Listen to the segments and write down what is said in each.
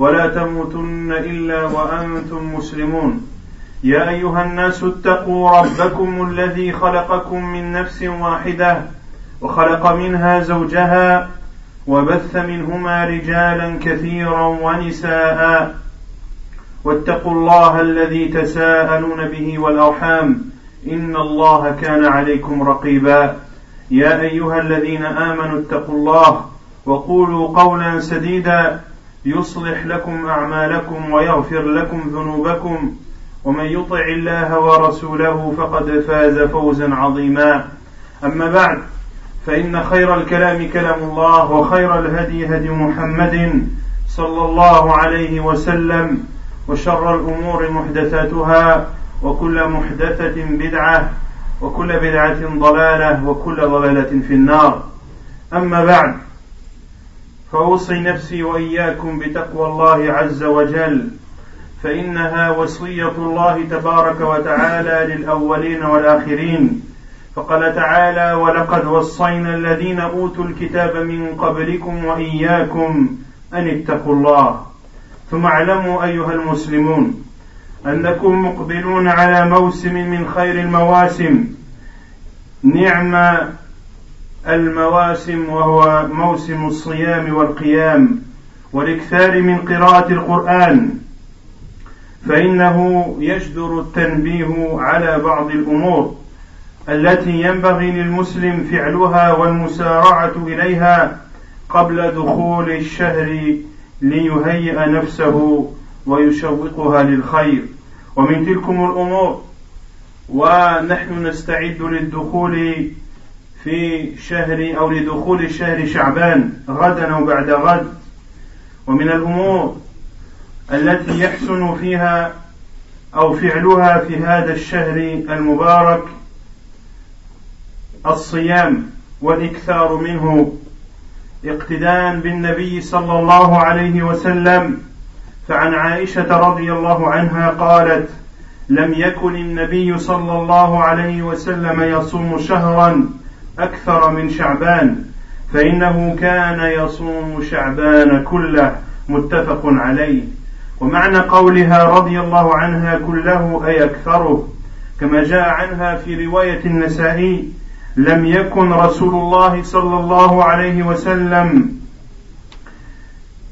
ولا تموتن إلا وأنتم مسلمون. يا أيها الناس اتقوا ربكم الذي خلقكم من نفس واحدة وخلق منها زوجها وبث منهما رجالا كثيرا ونساء. واتقوا الله الذي تساءلون به والأرحام. إن الله كان عليكم رقيبا. يا أيها الذين آمنوا اتقوا الله وقولوا قولا سديدا. يصلح لكم أعمالكم ويغفر لكم ذنوبكم ومن يطع الله ورسوله فقد فاز فوزا عظيما. أما بعد فإن خير الكلام كلام الله وخير الهدي هدي محمد صلى الله عليه وسلم وشر الأمور محدثاتها وكل محدثة بدعة وكل بدعة ضلالة وكل ضلالة في النار. أما بعد فأوصي نفسي وإياكم بتقوى الله عز وجل فإنها وصية الله تبارك وتعالى للأولين والآخرين. فقال تعالى ولقد وصينا الذين أوتوا الكتاب من قبلكم وإياكم أن اتقوا الله ثم اعلموا أيها المسلمون أنكم مقبلون على موسم من خير المواسم. نعم المواسم وهو موسم الصيام والقيام والاكثار من قراءة القرآن فإنه يجدر التنبيه على بعض الأمور التي ينبغي للمسلم فعلها والمسارعة إليها قبل دخول الشهر ليهيئ نفسه ويشوقها للخير. ومن تلكم الأمور ونحن نستعد للدخول في شهر أو لدخول شهر شعبان غدا أو بعد غد. ومن الأمور التي يحسن فيها أو فعلها في هذا الشهر المبارك الصيام والإكثار منه اقتداء بالنبي صلى الله عليه وسلم. فعن عائشة رضي الله عنها قالت لم يكن النبي صلى الله عليه وسلم يصوم شهرا أكثر من شعبان فإنه كان يصوم شعبان كله متفق عليه. ومعنى قولها رضي الله عنها كله أي أكثره كما جاء عنها في رواية النسائي لم يكن رسول الله صلى الله عليه وسلم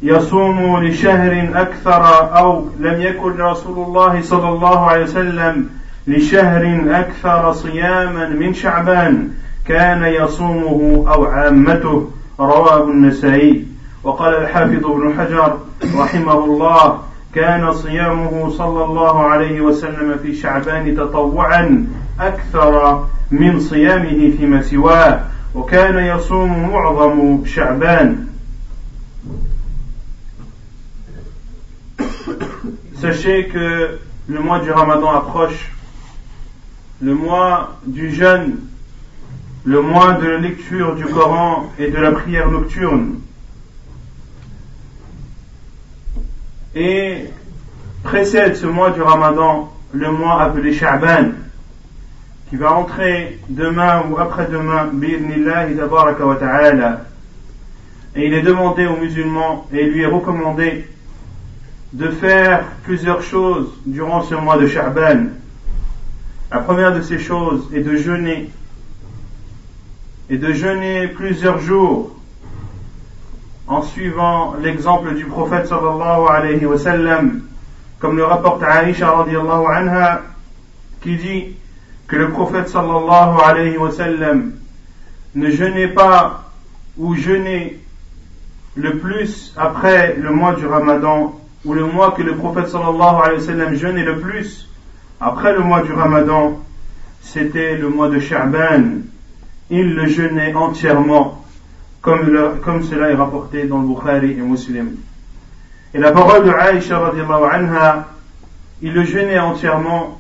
يصوم لشهر أكثر أو لم يكن رسول الله صلى الله عليه وسلم لشهر أكثر صياما من شعبان. كان يصومه أو عامته رواه النسائي. وقال الحافظ ابن حجر رحمه الله كان صيامه صلى الله عليه وسلم في شعبان تطوعا أكثر من صيامه فيما سواه وكان يصوم معظم شعبان. Sachez que le mois du Ramadan approche, le mois du jeûne, le mois de la lecture du Coran et de la prière nocturne. Et précède ce mois du Ramadan le mois appelé Sha'ban, qui va entrer demain ou après-demain, et il est demandé aux musulmans et lui est recommandé de faire plusieurs choses durant ce mois de Sha'ban. La première de ces choses est de jeûner. Et de jeûner plusieurs jours en suivant l'exemple du prophète sallallahu alayhi wa sallam, comme le rapporte Aisha radiallahu anha, qui dit que le prophète sallallahu alayhi wa sallam ne jeûnait pas ou jeûnait le plus après le mois du ramadan ou le mois que le prophète sallallahu alayhi wa sallam jeûnait le plus après le mois du ramadan c'était le mois de Sha'ban il le jeûnait entièrement comme, comme cela est rapporté dans le Bukhari et Muslim Et la parole de Aïcha anha, il le jeûnait entièrement,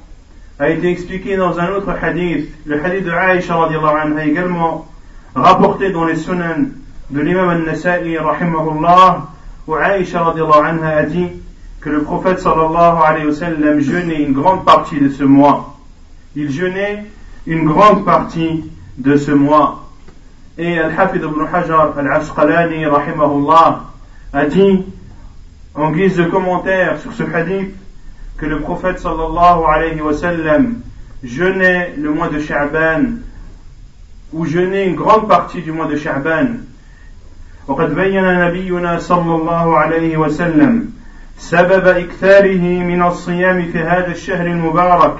a été expliqué dans un autre hadith. Le hadith de Aïcha anha également rapporté dans les sunan de l'imam al-Nasa'i rahimahullah, où Aïcha anha a dit que le prophète sallallahu alayhi wa sallam jeûnait une grande partie de ce mois. Il jeûnait une grande partie de ce mois. Et Al-Hafid ibn Hajar al-Asqalani rahimahullah a dit en guise de commentaire sur ce hadith que le prophète sallallahu alayhi wa sallam jeûnait le mois de Sha'ban ou jeûnait une grande partie du mois de Sha'ban. وقد بين نبينا صلى الله عليه وسلم سبب إكثاره من الصيام في هذا الشهر المبارك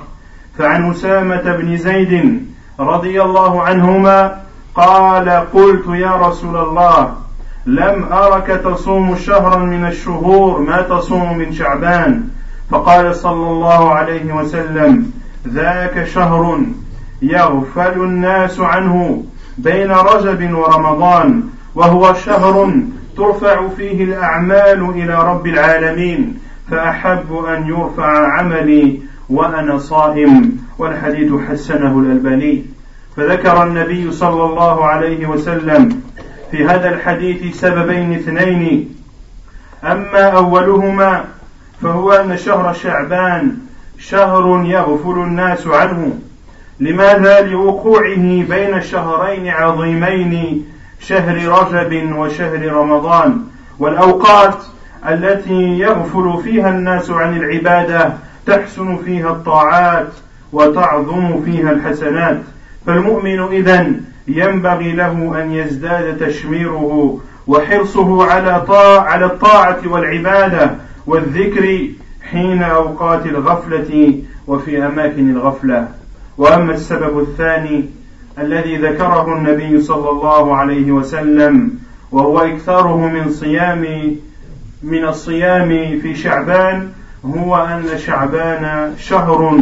فعن أسامة بن زيد رضي الله عنهما قال قلت يا رسول الله لم أرك تصوم شهرا من الشهور ما تصوم من شعبان؟ فقال صلى الله عليه وسلم ذاك شهر يغفل الناس عنه بين رجب ورمضان وهو شهر ترفع فيه الأعمال إلى رب العالمين فأحب أن يرفع عملي وأنا صائم. والحديث حسنه الألباني. فذكر النبي صلى الله عليه وسلم في هذا الحديث سببين اثنين. أما أولهما فهو أن شهر شعبان شهر يغفل الناس عنه. لماذا؟ لوقوعه بين شهرين عظيمين شهر رجب وشهر رمضان. والأوقات التي يغفل فيها الناس عن العبادة تحسن فيها الطاعات. وتعظم فيها الحسنات. فالمؤمن إذا ينبغي له أن يزداد تشميره وحرصه على طاعة على الطاعة والعبادة والذكر حين أوقات الغفلة وفي أماكن الغفلة. وأما السبب الثاني الذي ذكره النبي صلى الله عليه وسلم وهو إكثاره من صيام من الصيام في شعبان هو أن شعبان شهر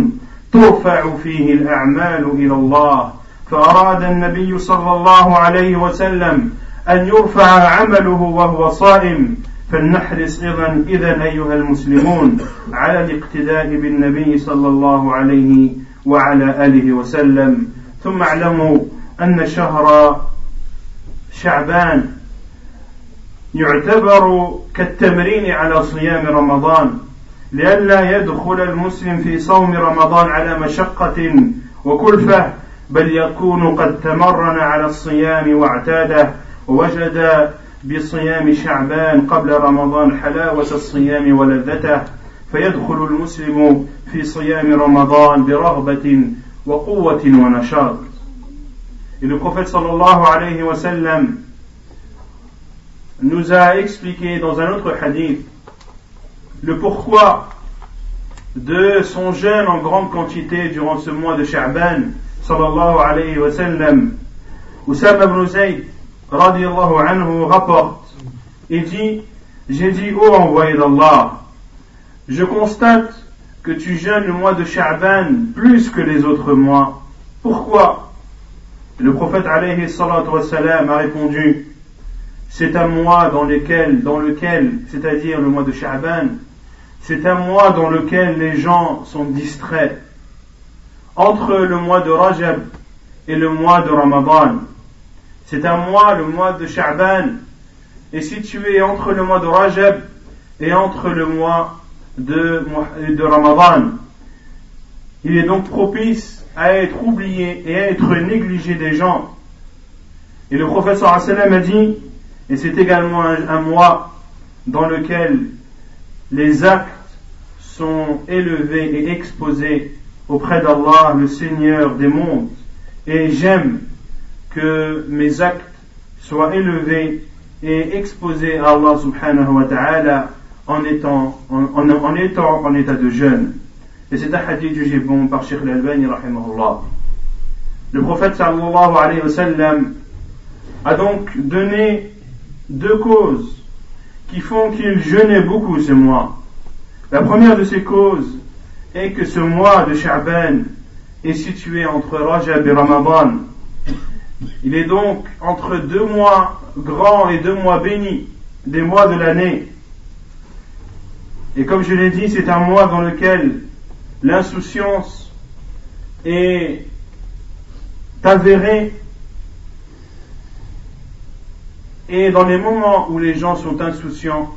ترفع فيه الأعمال إلى الله. فأراد النبي صلى الله عليه وسلم أن يرفع عمله وهو صائم. فلنحرص إذا إذا أيها المسلمون على الاقتداء بالنبي صلى الله عليه وعلى آله وسلم. ثم اعلموا أن شهر شعبان يعتبر كالتمرين على صيام رمضان. لئلا يدخل المسلم في صوم رمضان على مشقة وكلفة بل يكون قد تمرن على الصيام واعتاده ووجد بصيام شعبان قبل رمضان حلاوة الصيام ولذته فيدخل المسلم في صيام رمضان برغبة وقوة ونشاط. Et le prophète sallallahu alayhi wa sallam nous a expliqué dans un autre hadith le pourquoi de son jeûne en grande quantité durant ce mois de Sha'ban sallallahu alayhi wa sallam. Oussama ibn Zayd radiallahu anhu rapporte et dit J'ai dit, ô envoyé d'Allah, je constate que tu jeûnes le mois de Sha'ban plus que les autres mois. Pourquoi? Le prophète alayhi salatu wassalam a répondu C'est un mois dans lequel, dans lequel c'est-à-dire le mois de Sha'ban, c'est un mois dans lequel les gens sont distraits. Entre le mois de Rajab et le mois de Ramadan, c'est un mois, le mois de Sha'ban, est situé entre le mois de Rajab et entre le mois de, de Ramadan. Il est donc propice à être oublié et à être négligé des gens. Et le professeur a dit, et c'est également un, mois dans lequel les actes sont élevés et exposés auprès d'Allah, le Seigneur des mondes. Et j'aime que mes actes soient élevés et exposés à Allah subhanahu wa ta'ala en étant en, en, étant en état de jeûne. Et c'est un hadith jugé bon par Sheikh Al-Albani rahimahullah. Le prophète sallallahu alayhi wa sallam a donc donné deux causes qui font qu'il jeûnait beaucoup ce mois. La première de ces causes est que ce mois de Sha'ban est situé entre Rajab et Ramadan il est donc entre deux mois grands et deux mois bénis, des mois de l'année. Et comme je l'ai dit, c'est un mois dans lequel l'insouciance est avérée. Et dans les moments où les gens sont insouciants,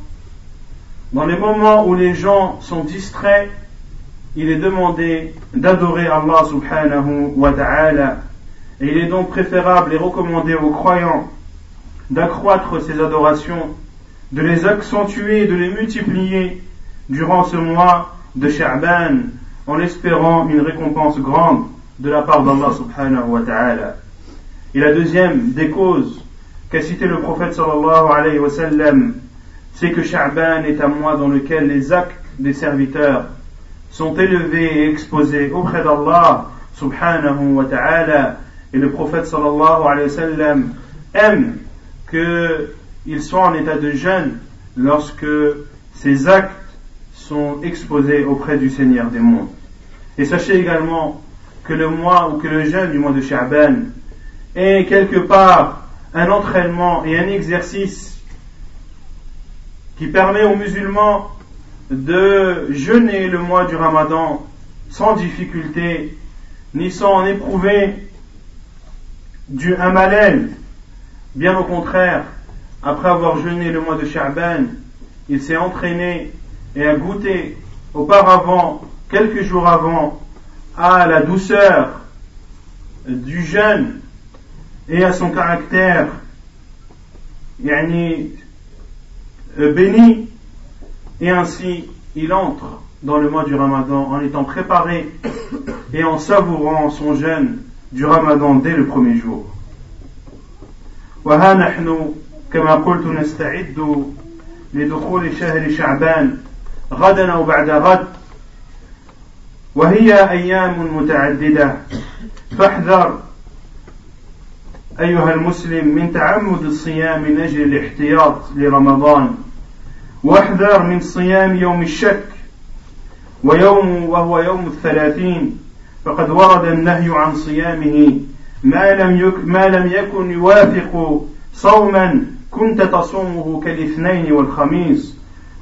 dans les moments où les gens sont distraits, il est demandé d'adorer Allah subhanahu wa ta'ala. Et il est donc préférable et recommandé aux croyants d'accroître ces adorations, de les accentuer, de les multiplier durant ce mois de Sha'ban en espérant une récompense grande de la part d'Allah subhanahu wa ta'ala. Et la deuxième des causes qu'a cité le prophète sallallahu alayhi wa sallam, c'est que Sha'ban est un mois dans lequel les actes des serviteurs sont élevés et exposés auprès d'Allah subhanahu wa ta'ala et le prophète sallallahu alayhi wa sallam aime qu'il soit en état de jeûne lorsque ses actes sont exposés auprès du Seigneur des mondes. Et sachez également que le mois ou que le jeûne du mois de Sha'ban est quelque part un entraînement et un exercice qui permet aux musulmans de jeûner le mois du Ramadan sans difficulté, ni sans en éprouver du, malaise. Bien au contraire, après avoir jeûné le mois de Sha'ban, il s'est entraîné et a goûté auparavant, quelques jours avant, à la douceur du jeûne et à son caractère yani, béni, et ainsi il entre dans le mois du Ramadan en étant préparé et en savourant son jeûne du Ramadan dès le premier jour. وها نحن كما قلت نستعد لدخول شهر شعبان غدا أو بعد غد وهي أيام متعددة فاحذر أيها المسلم من تعمد الصيام من أجل الاحتياط لرمضان واحذر من صيام يوم الشك ويوم وهو يوم الثلاثين فقد ورد النهي عن صيامه ما لم ما لم يكن يوافق صوما كنت تصومه كالاثنين والخميس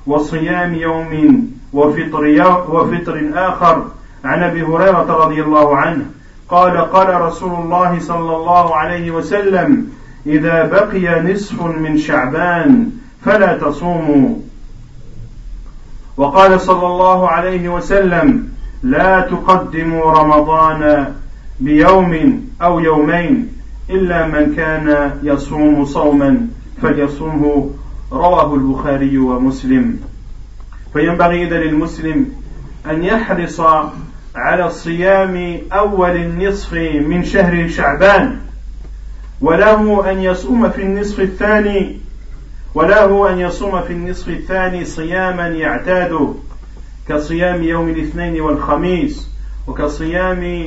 وصيام يوم وفطر وفطر آخر عن أبي هريرة رضي الله عنه. قال قال رسول الله صلى الله عليه وسلم إذا بقي نصف من شعبان فلا تصوموا. وقال صلى الله عليه وسلم لا تقدموا رمضان بيوم أو يومين إلا من كان يصوم صوما فليصومه. رواه البخاري ومسلم. فينبغي إذا للمسلم أن يحرص على الصيام أول النصف من شهر شعبان وله أن يصوم في النصف الثاني وله أن يصوم في النصف الثاني صياما يعتاد كصيام يوم الاثنين والخميس وكصيام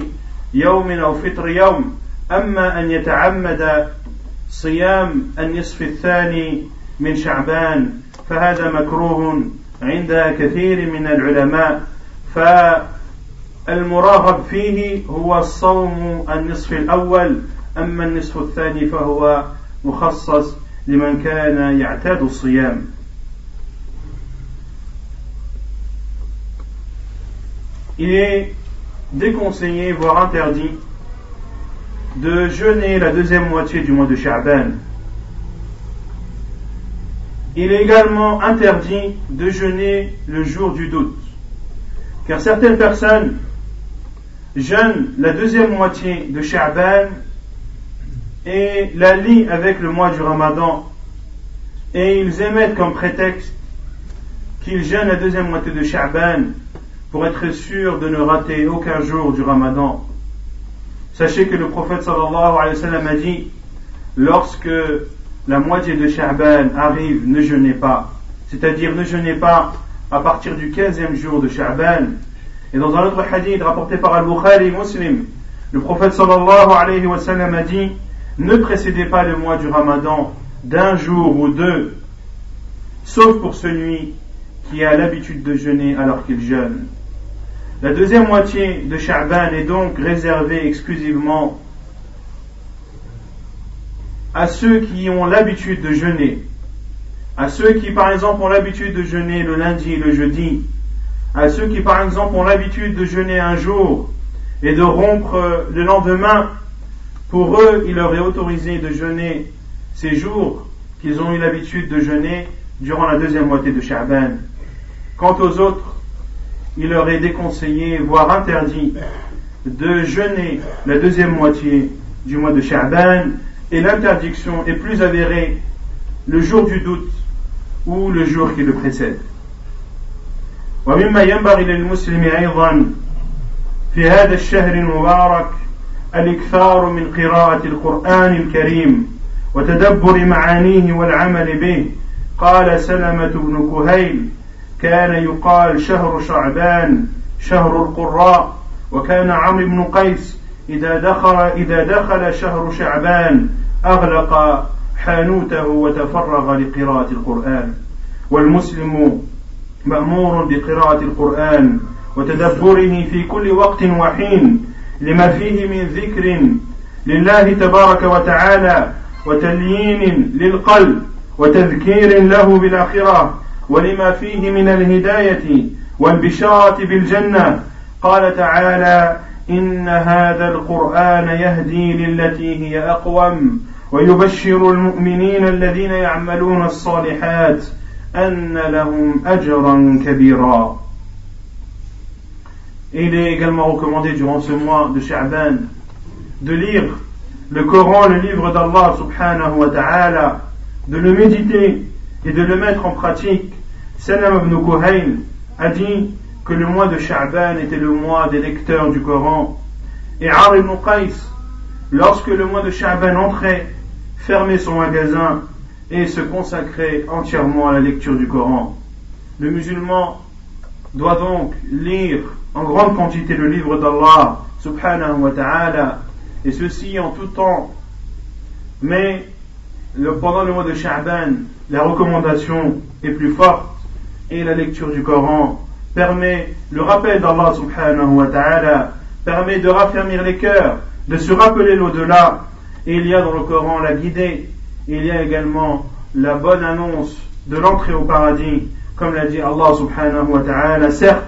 يوم أو فطر يوم. أما أن يتعمد صيام النصف الثاني من شعبان فهذا مكروه عند كثير من العلماء. فالمراغب فيه هو الصوم النصف الأول أما النصف الثاني فهو مخصص لمن كان يعتاد الصيام Il est déconseillé, voire interdit, de jeûner la deuxième moitié du mois de Sha'ban. Il est également interdit de jeûner le jour du doute, car certaines personnes jeûnent la deuxième moitié de Sha'ban et la lient avec le mois du Ramadan, et ils émettent comme prétexte qu'ils jeûnent la deuxième moitié de Sha'ban pour être sûr de ne rater aucun jour du Ramadan. Sachez que le prophète sallallahu alayhi wa sallam a dit lorsque la moitié de Sha'ban arrive, ne jeûnez pas. C'est-à-dire ne jeûnez pas à partir du 15e jour de Sha'ban. Et dans un autre hadith rapporté par Al-Bukhari Muslim, le prophète sallallahu alayhi wa sallam a dit ne précédez pas le mois du Ramadan d'un jour ou deux, sauf pour celui qui a l'habitude de jeûner alors qu'il jeûne. La deuxième moitié de Sha'ban est donc réservée exclusivement à ceux qui ont l'habitude de jeûner, à ceux qui par exemple ont l'habitude de jeûner le lundi et le jeudi, à ceux qui par exemple ont l'habitude de jeûner un jour et de rompre le lendemain, pour eux, il leur est autorisé de jeûner ces jours qu'ils ont eu l'habitude de jeûner durant la deuxième moitié de Sha'ban. Quant aux autres, il leur est déconseillé, voire interdit, de jeûner la deuxième moitié du mois de Sha'ban, et l'interdiction est plus avérée le jour du doute ou le jour qui le précède. ومما ينبغي للمسلم أيضا في هذا الشهر المبارك الإكثار من قراءة القرآن الكريم وتدبر معانيه والعمل به. قال سلمة بن كهيل كان يقال شهر شعبان شهر القراء وكان عمرو بن قيس إذا دخل إذا دخل شهر شعبان أغلق حانوته وتفرغ لقراءة القرآن. والمسلم مأمور بقراءة القرآن وتدبره في كل وقت وحين لما فيه من ذكر لله تبارك وتعالى وتليين للقلب وتذكير له بالآخرة ولما فيه من الهداية والبشارة بالجنة. قال تعالى إن هذا القرآن يهدي للتي هي أقوم ويبشر المؤمنين الذين يعملون الصالحات أن لهم أجرا كبيرا il est également recommandé durant ce mois de Sha'ban de lire le Coran, le livre d'Allah subhanahu wa ta'ala, de le méditer et de le mettre en pratique. Salam ibn Kuhayl a dit que le mois de Sha'ban était le mois des lecteurs du Coran. Et Ar ibn Qais, lorsque le mois de Sha'ban entrait, fermait son magasin et se consacrait entièrement à la lecture du Coran. Le musulman doit donc lire en grande quantité le livre d'Allah subhanahu wa ta'ala et ceci en tout temps. Mais pendant le mois de Sha'ban, la recommandation est plus forte et la lecture du Coran permet le rappel d'Allah subhanahu wa ta'ala, permet de raffermir les cœurs, de se rappeler l'au-delà. Et il y a dans le Coran la guidée, il y a également la bonne annonce de l'entrée au paradis, comme l'a dit Allah subhanahu wa ta'ala. Certes,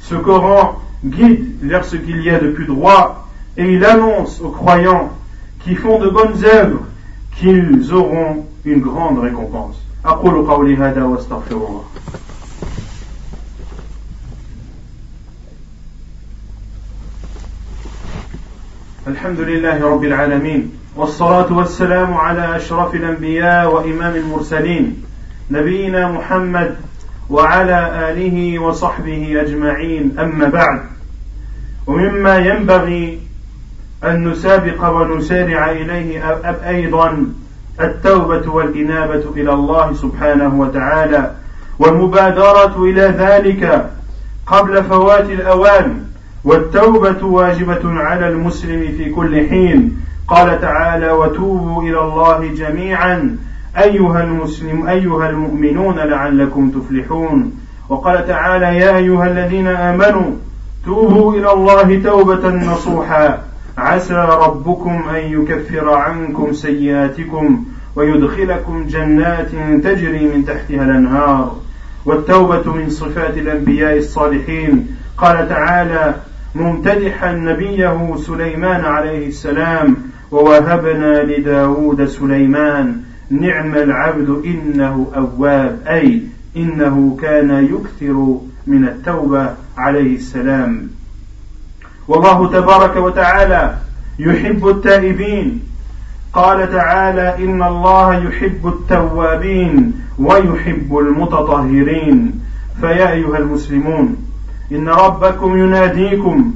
ce Coran guide vers ce qu'il y a de plus droit et il annonce aux croyants qui font de bonnes œuvres qu'ils auront une grande récompense. الحمد لله رب العالمين والصلاة والسلام على أشرف الأنبياء وإمام المرسلين نبينا محمد وعلى آله وصحبه أجمعين أما بعد. ومما ينبغي أن نسابق ونسارع إليه أيضا التوبة والإنابة إلى الله سبحانه وتعالى والمبادرة إلى ذلك قبل فوات الأوان. والتوبة واجبة على المسلم في كل حين. قال تعالى وتوبوا إلى الله جميعا. أيها المسلم أيها المؤمنون لعلكم تفلحون. وقال تعالى يا أيها الذين آمنوا توبوا إلى الله توبة نصوحا. عسى ربكم أن يكفر عنكم سيئاتكم ويدخلكم جنات تجري من تحتها الأنهار. والتوبة من صفات الأنبياء الصالحين. قال تعالى ممتدحا نبيه سليمان عليه السلام ووهبنا لداود سليمان نعم العبد إنه أواب أي إنه كان يكثر من التوبة عليه السلام. والله تبارك وتعالى يحب التائبين. قال تعالى إن الله يحب التوابين ويحب المتطهرين. فيا أيها المسلمون إن ربكم يناديكم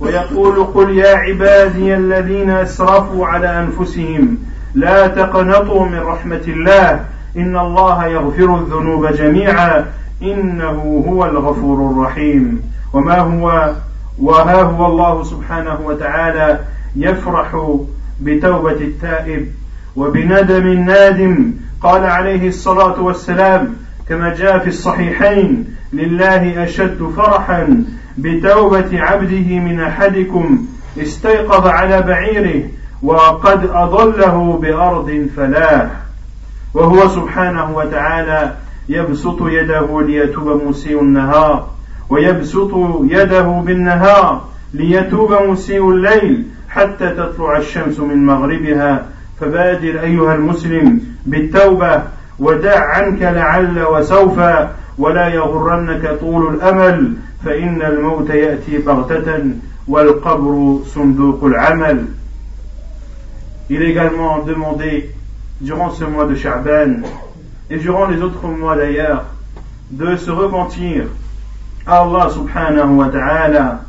ويقول قل يا عبادي الذين أسرفوا على أنفسهم لا تقنطوا من رحمة الله إن الله يغفر الذنوب جميعا إنه هو الغفور الرحيم وما هو وها هو الله سبحانه وتعالى يفرح بتوبة التائب وبندم النادم قال عليه الصلاة والسلام كما جاء في الصحيحين لله أشد فرحا بتوبة عبده من أحدكم استيقظ على بعيره وقد أضله بأرض فلاح وهو سبحانه وتعالى يبسط يده ليتوب مسيء النهار ويبسط يده بالنهار ليتوب مسيء الليل حتى تطلع الشمس من مغربها. فبادر أيها المسلم بالتوبة ودع عنك لعل وسوف ولا يغرنك طول الأمل فإن الموت يأتي بغتة والقبر صندوق العمل Il est également demandé durant ce mois de Sha'ban et durant les autres mois d'ailleurs de se repentir à Allah subhanahu wa ta'ala,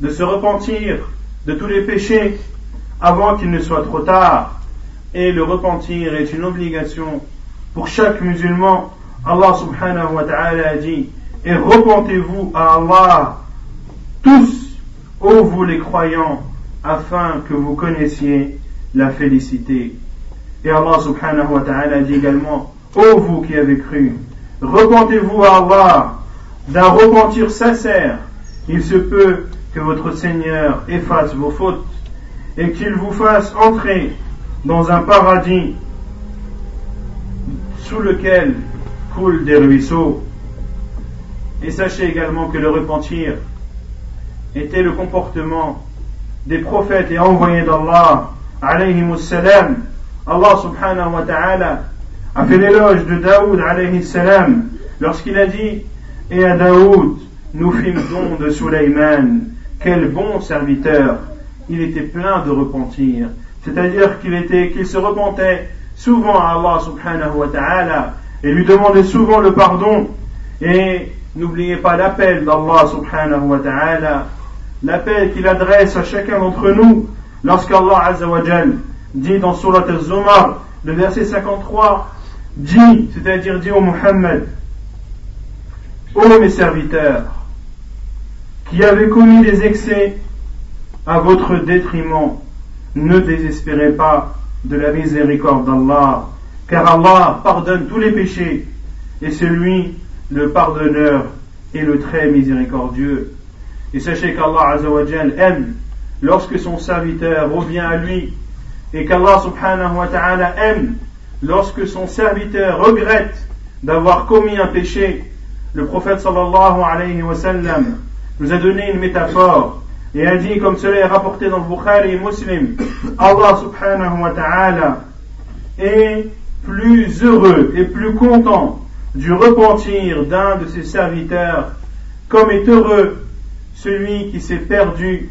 de se repentir de tous les péchés avant qu'il ne soit trop tard. Et le repentir est une obligation pour chaque musulman. Allah subhanahu wa ta'ala a dit, et repentez-vous à Allah, tous, ô vous les croyants, afin que vous connaissiez la félicité. Et Allah subhanahu wa ta'ala a dit également, ô vous qui avez cru, repentez-vous à Allah d'un repentir sincère. Il se peut que votre Seigneur efface vos fautes et qu'il vous fasse entrer dans un paradis sous lequel coulent des ruisseaux. Et sachez également que le repentir était le comportement des prophètes et envoyés d'Allah, alayhi salam. Allah subhanahu wa ta'ala a fait l'éloge de Daoud alayhi salam lorsqu'il a dit Et à Daoud, nous fîmes don de Sulaiman, quel bon serviteur il était plein de repentir c'est-à-dire qu'il était qu'il se repentait souvent à Allah subhanahu wa ta'ala et lui demandait souvent le pardon. Et n'oubliez pas l'appel d'Allah subhanahu wa ta'ala l'appel qu'il adresse à chacun d'entre nous lorsqu'Allah azza wa dit dans surat al-Zumar le verset 53 dit c'est-à-dire dit au Muhammad ô mes serviteurs qui avez commis des excès à votre détriment, ne désespérez pas de la miséricorde d'Allah, car Allah pardonne tous les péchés, et c'est lui le pardonneur et le très miséricordieux. Et sachez qu'Allah aime lorsque son serviteur revient à lui, et qu'Allah subhanahu wa ta'ala aime lorsque son serviteur regrette d'avoir commis un péché. Le prophète sallallahu alayhi wa sallam nous a donné une métaphore et a dit, comme cela est rapporté dans le Bukhari et Muslim, Allah subhanahu wa ta'ala est plus heureux et plus content du repentir d'un de ses serviteurs, comme est heureux celui qui s'est perdu,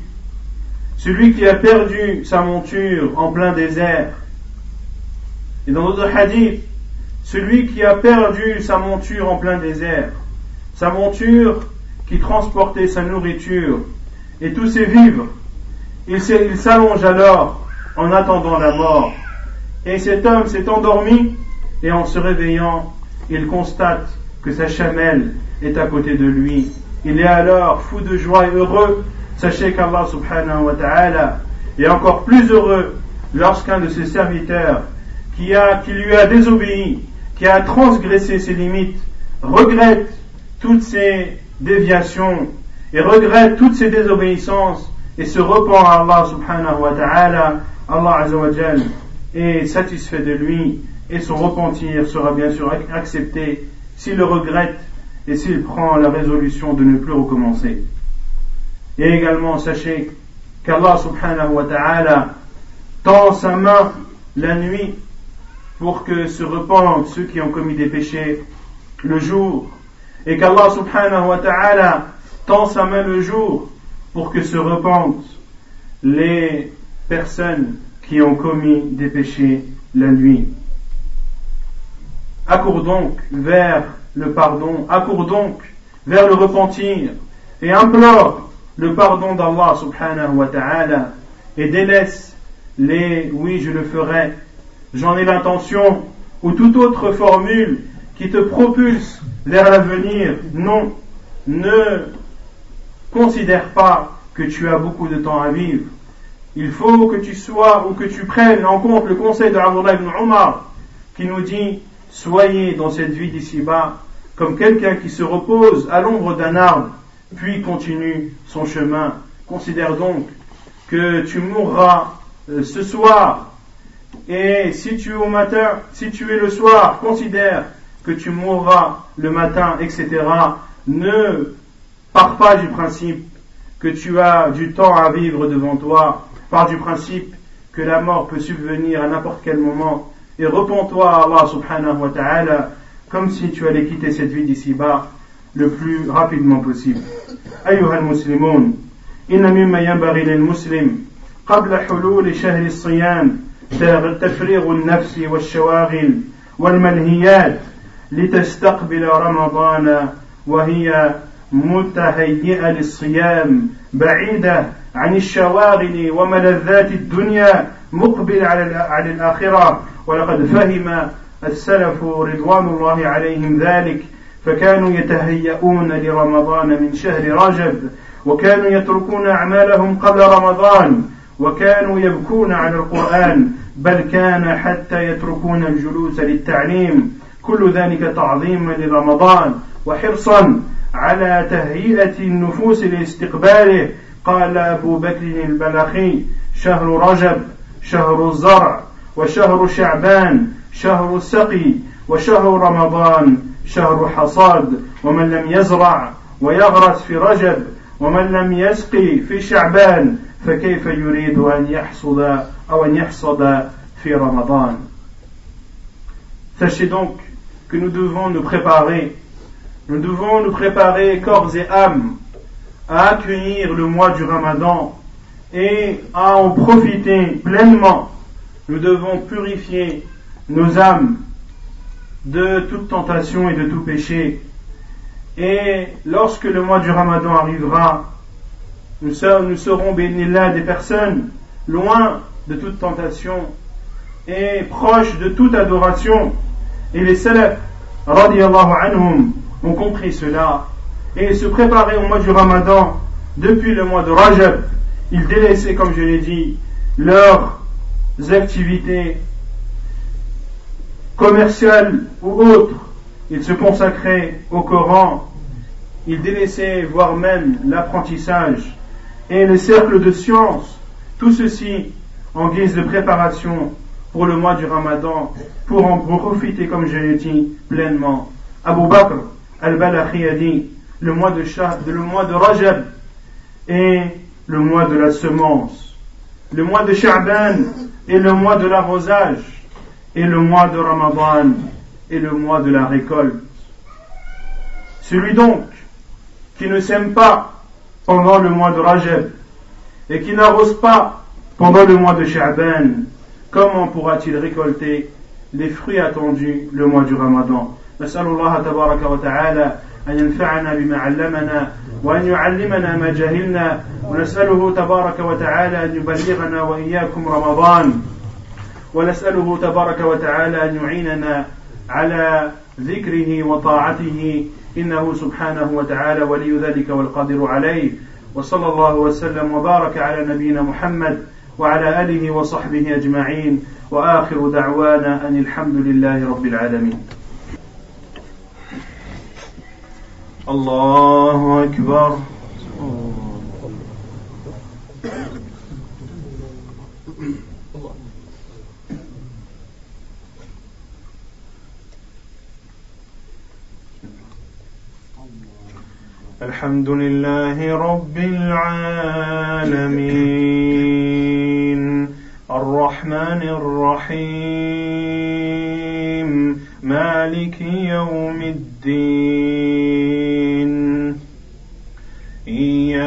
celui qui a perdu sa monture en plein désert. Et dans d'autres hadiths, celui qui a perdu sa monture en plein désert, sa monture qui transportait sa nourriture et tous ses vivres. Il s'allonge alors en attendant la mort. Et cet homme s'est endormi et en se réveillant, il constate que sa chamelle est à côté de lui. Il est alors fou de joie et heureux. Sachez qu'Allah subhanahu wa ta'ala est encore plus heureux lorsqu'un de ses serviteurs qui, lui a désobéi, qui a transgressé ses limites, regrette toutes ses déviations et regrette toutes ses désobéissances et se repent à Allah subhanahu wa ta'ala, Allah azawajal est satisfait de lui et son repentir sera bien sûr accepté s'il le regrette et s'il prend la résolution de ne plus recommencer. Et également sachez qu'Allah subhanahu wa ta'ala tend sa main la nuit pour que se repentent ceux qui ont commis des péchés le jour et qu'Allah subhanahu wa ta'ala tend sa main le jour pour que se repentent les personnes qui ont commis des péchés la nuit. Accours donc vers le pardon, accours donc vers le repentir et implore le pardon d'Allah subhanahu wa ta'ala et délaisse les oui je le ferai, j'en ai l'intention ou toute autre formule qui te propulse vers l'avenir. Non, ne considère pas que tu as beaucoup de temps à vivre. Il faut que tu sois ou que tu prennes en compte le conseil de Abdullah ibn Omar qui nous dit soyez dans cette vie d'ici-bas comme quelqu'un qui se repose à l'ombre d'un arbre puis continue son chemin. Considère donc que tu mourras euh, ce soir Et si tu es au matin, si tu es le soir, considère que tu mourras le matin, etc. Ne pars pas du principe que tu as du temps à vivre devant toi, pars du principe que la mort peut subvenir à n'importe quel moment, et repens-toi à Allah subhanahu wa ta'ala comme si tu allais quitter cette vie d'ici-bas le plus rapidement possible. أيها المسلمون إن مما ينبغي للمسلم قبل حلول شهر الصيام تفريغ النفس والشواغل والملهيات لتستقبل رمضان وهي متهيئة للصيام بعيدة عن الشواغل وملذات الدنيا مقبل على الآخرة. ولقد فهم السلف رضوان الله عليهم ذلك فكانوا يتهيئون لرمضان من شهر رجب وكانوا يتركون أعمالهم قبل رمضان وكانوا يبكون على القرآن بل كان حتى يتركون الجلوس للتعليم. كل ذلك تعظيما لرمضان وحرصا على تهيئة النفوس لاستقباله قال أبو بكر البلخي. شهر رجب شهر الزرع وشهر شعبان شهر السقي وشهر رمضان شهر حصاد ومن لم يزرع ويغرس في رجب ومن لم يسقي في شعبان فكيف يريد أن يحصد أو أن يحصد في رمضان؟ Sachez donc que nous devons nous préparer, nous devons nous préparer corps et âme à accueillir le mois du Ramadan et à en profiter pleinement. Nous devons purifier nos âmes de toute tentation et de tout péché. Et lorsque le mois du Ramadan arrivera, nous, serons, bénis là des personnes loin de toute tentation et proches de toute adoration. Et les salafs, radiallahu anhum, ont compris cela et se préparaient au mois du Ramadan depuis le mois de Rajab. Ils délaissaient, comme je l'ai dit, leurs activités commerciales ou autres. Ils se consacraient au Coran. Ils délaissaient, voire même, l'apprentissage et les cercles de science. Tout ceci en guise de préparation pour le mois du Ramadan, pour en profiter, comme je l'ai dit, pleinement. Abu Bakr al-Balakhi a dit, le mois de, le mois de Rajab est le mois de la semence. Le mois de Sha'ban est le mois de l'arrosage. Et le mois de Ramadan est le mois de la récolte. Celui donc qui ne sème pas pendant le mois de Rajab et qui n'arrose pas pendant le mois de Sha'ban, comment pourra-t-il récolter les fruits attendus le mois du Ramadan? نسأل الله تبارك وتعالى أن ينفعنا بما علمنا وأن يعلمنا ما جهلنا ونسأله تبارك وتعالى أن يبلغنا وإياكم رمضان ونسأله تبارك وتعالى أن يعيننا على ذكره وطاعته إنه سبحانه وتعالى ولي ذلك والقادر عليه. وصلى الله وسلم وبارك على نبينا محمد وعلى آله وصحبه أجمعين. وآخر دعوانا أن الحمد لله رب العالمين. الله أكبر. الحمد لله رب العالمين. الرحمن الرحيم. مالك يوم الدين.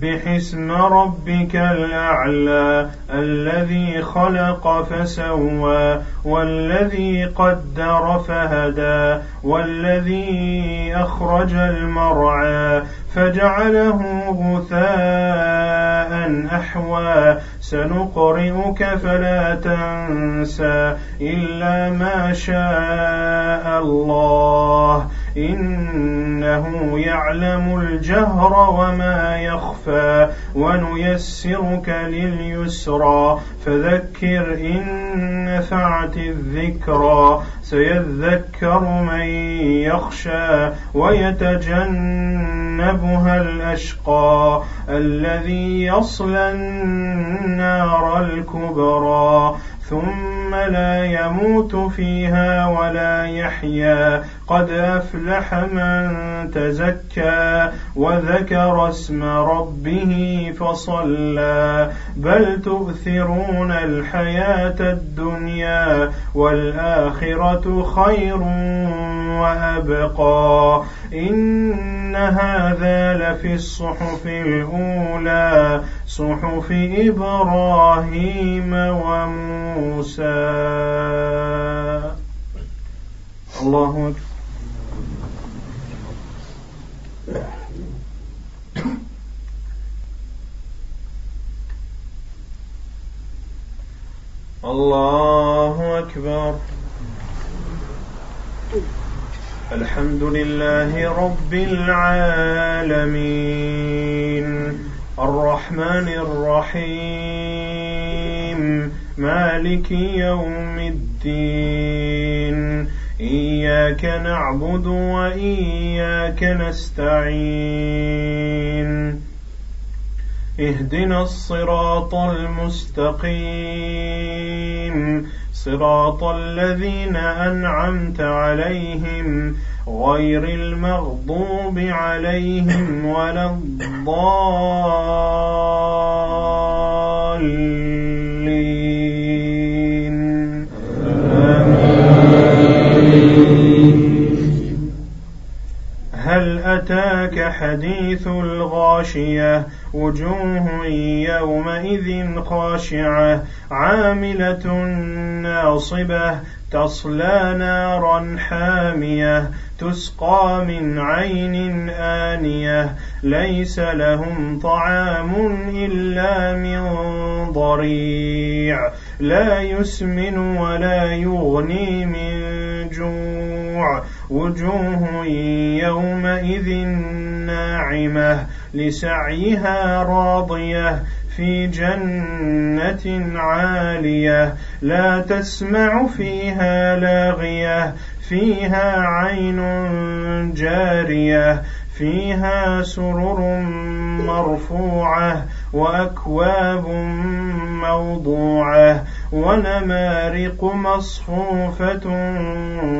سبح اسم ربك الأعلى الذي خلق فسوى والذي قدر فهدى. والذي أخرج المرعى فجعله غثاء أحوى. سنقرئك فلا تنسى إلا ما شاء الله. إنه يعلم الجهر وما يخفى. ونيسرك لليسرى. فذكر إن نفعت الذكرى. سيذكر من يخشى ويتجنبها الأشقى الذي يصلى النار الكبرى ثم لا يموت فيها ولا يحيا قد أفلح من تزكى وذكر اسم ربه فصلى. بل تؤثرون الحياة الدنيا والآخرة خير وأبقى. إن هذا لفي الصحف الأولى صحف إبراهيم وموسى. الله أكبر. الله أكبر الحمد لله رب العالمين الرحمن الرحيم مالك يوم الدين إياك نعبد وإياك نستعين اهدنا الصراط المستقيم. صراط الذين أنعمت عليهم غير المغضوب عليهم ولا الضالين. هل أتاك حديث الغاشية؟ وجوه يومئذ خاشعة عاملة ناصبة تصلى نارا حامية تسقى من عين آنية. ليس لهم طعام إلا من ضريع. لا يسمن ولا يغني من جوع. وجوه يومئذ ناعمة لسعيها راضية في جنة عالية لا تسمع فيها لاغية فيها عين جارية فيها سرر مرفوعة وأكواب موضوعة ونمارق مصفوفة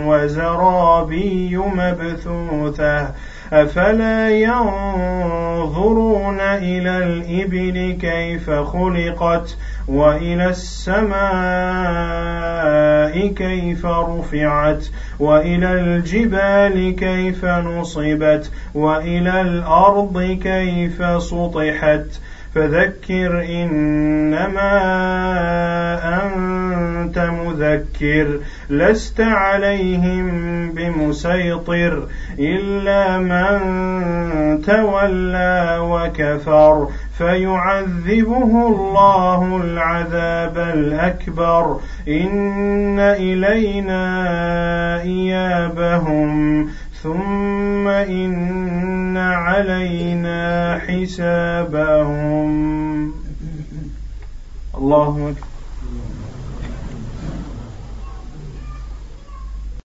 وزرابي مبثوثة أفلا ينظرون إلى الإبل كيف خلقت وإلى السماء كيف رفعت وإلى الجبال كيف نصبت وإلى الأرض كيف سطحت فذكر إنما أنت مذكر لست عليهم بمسيطر إلا من تولى وكفر فيعذبه الله العذاب الأكبر إن إلينا إيابهم ثم إن علينا حسابهم. الله أكبر.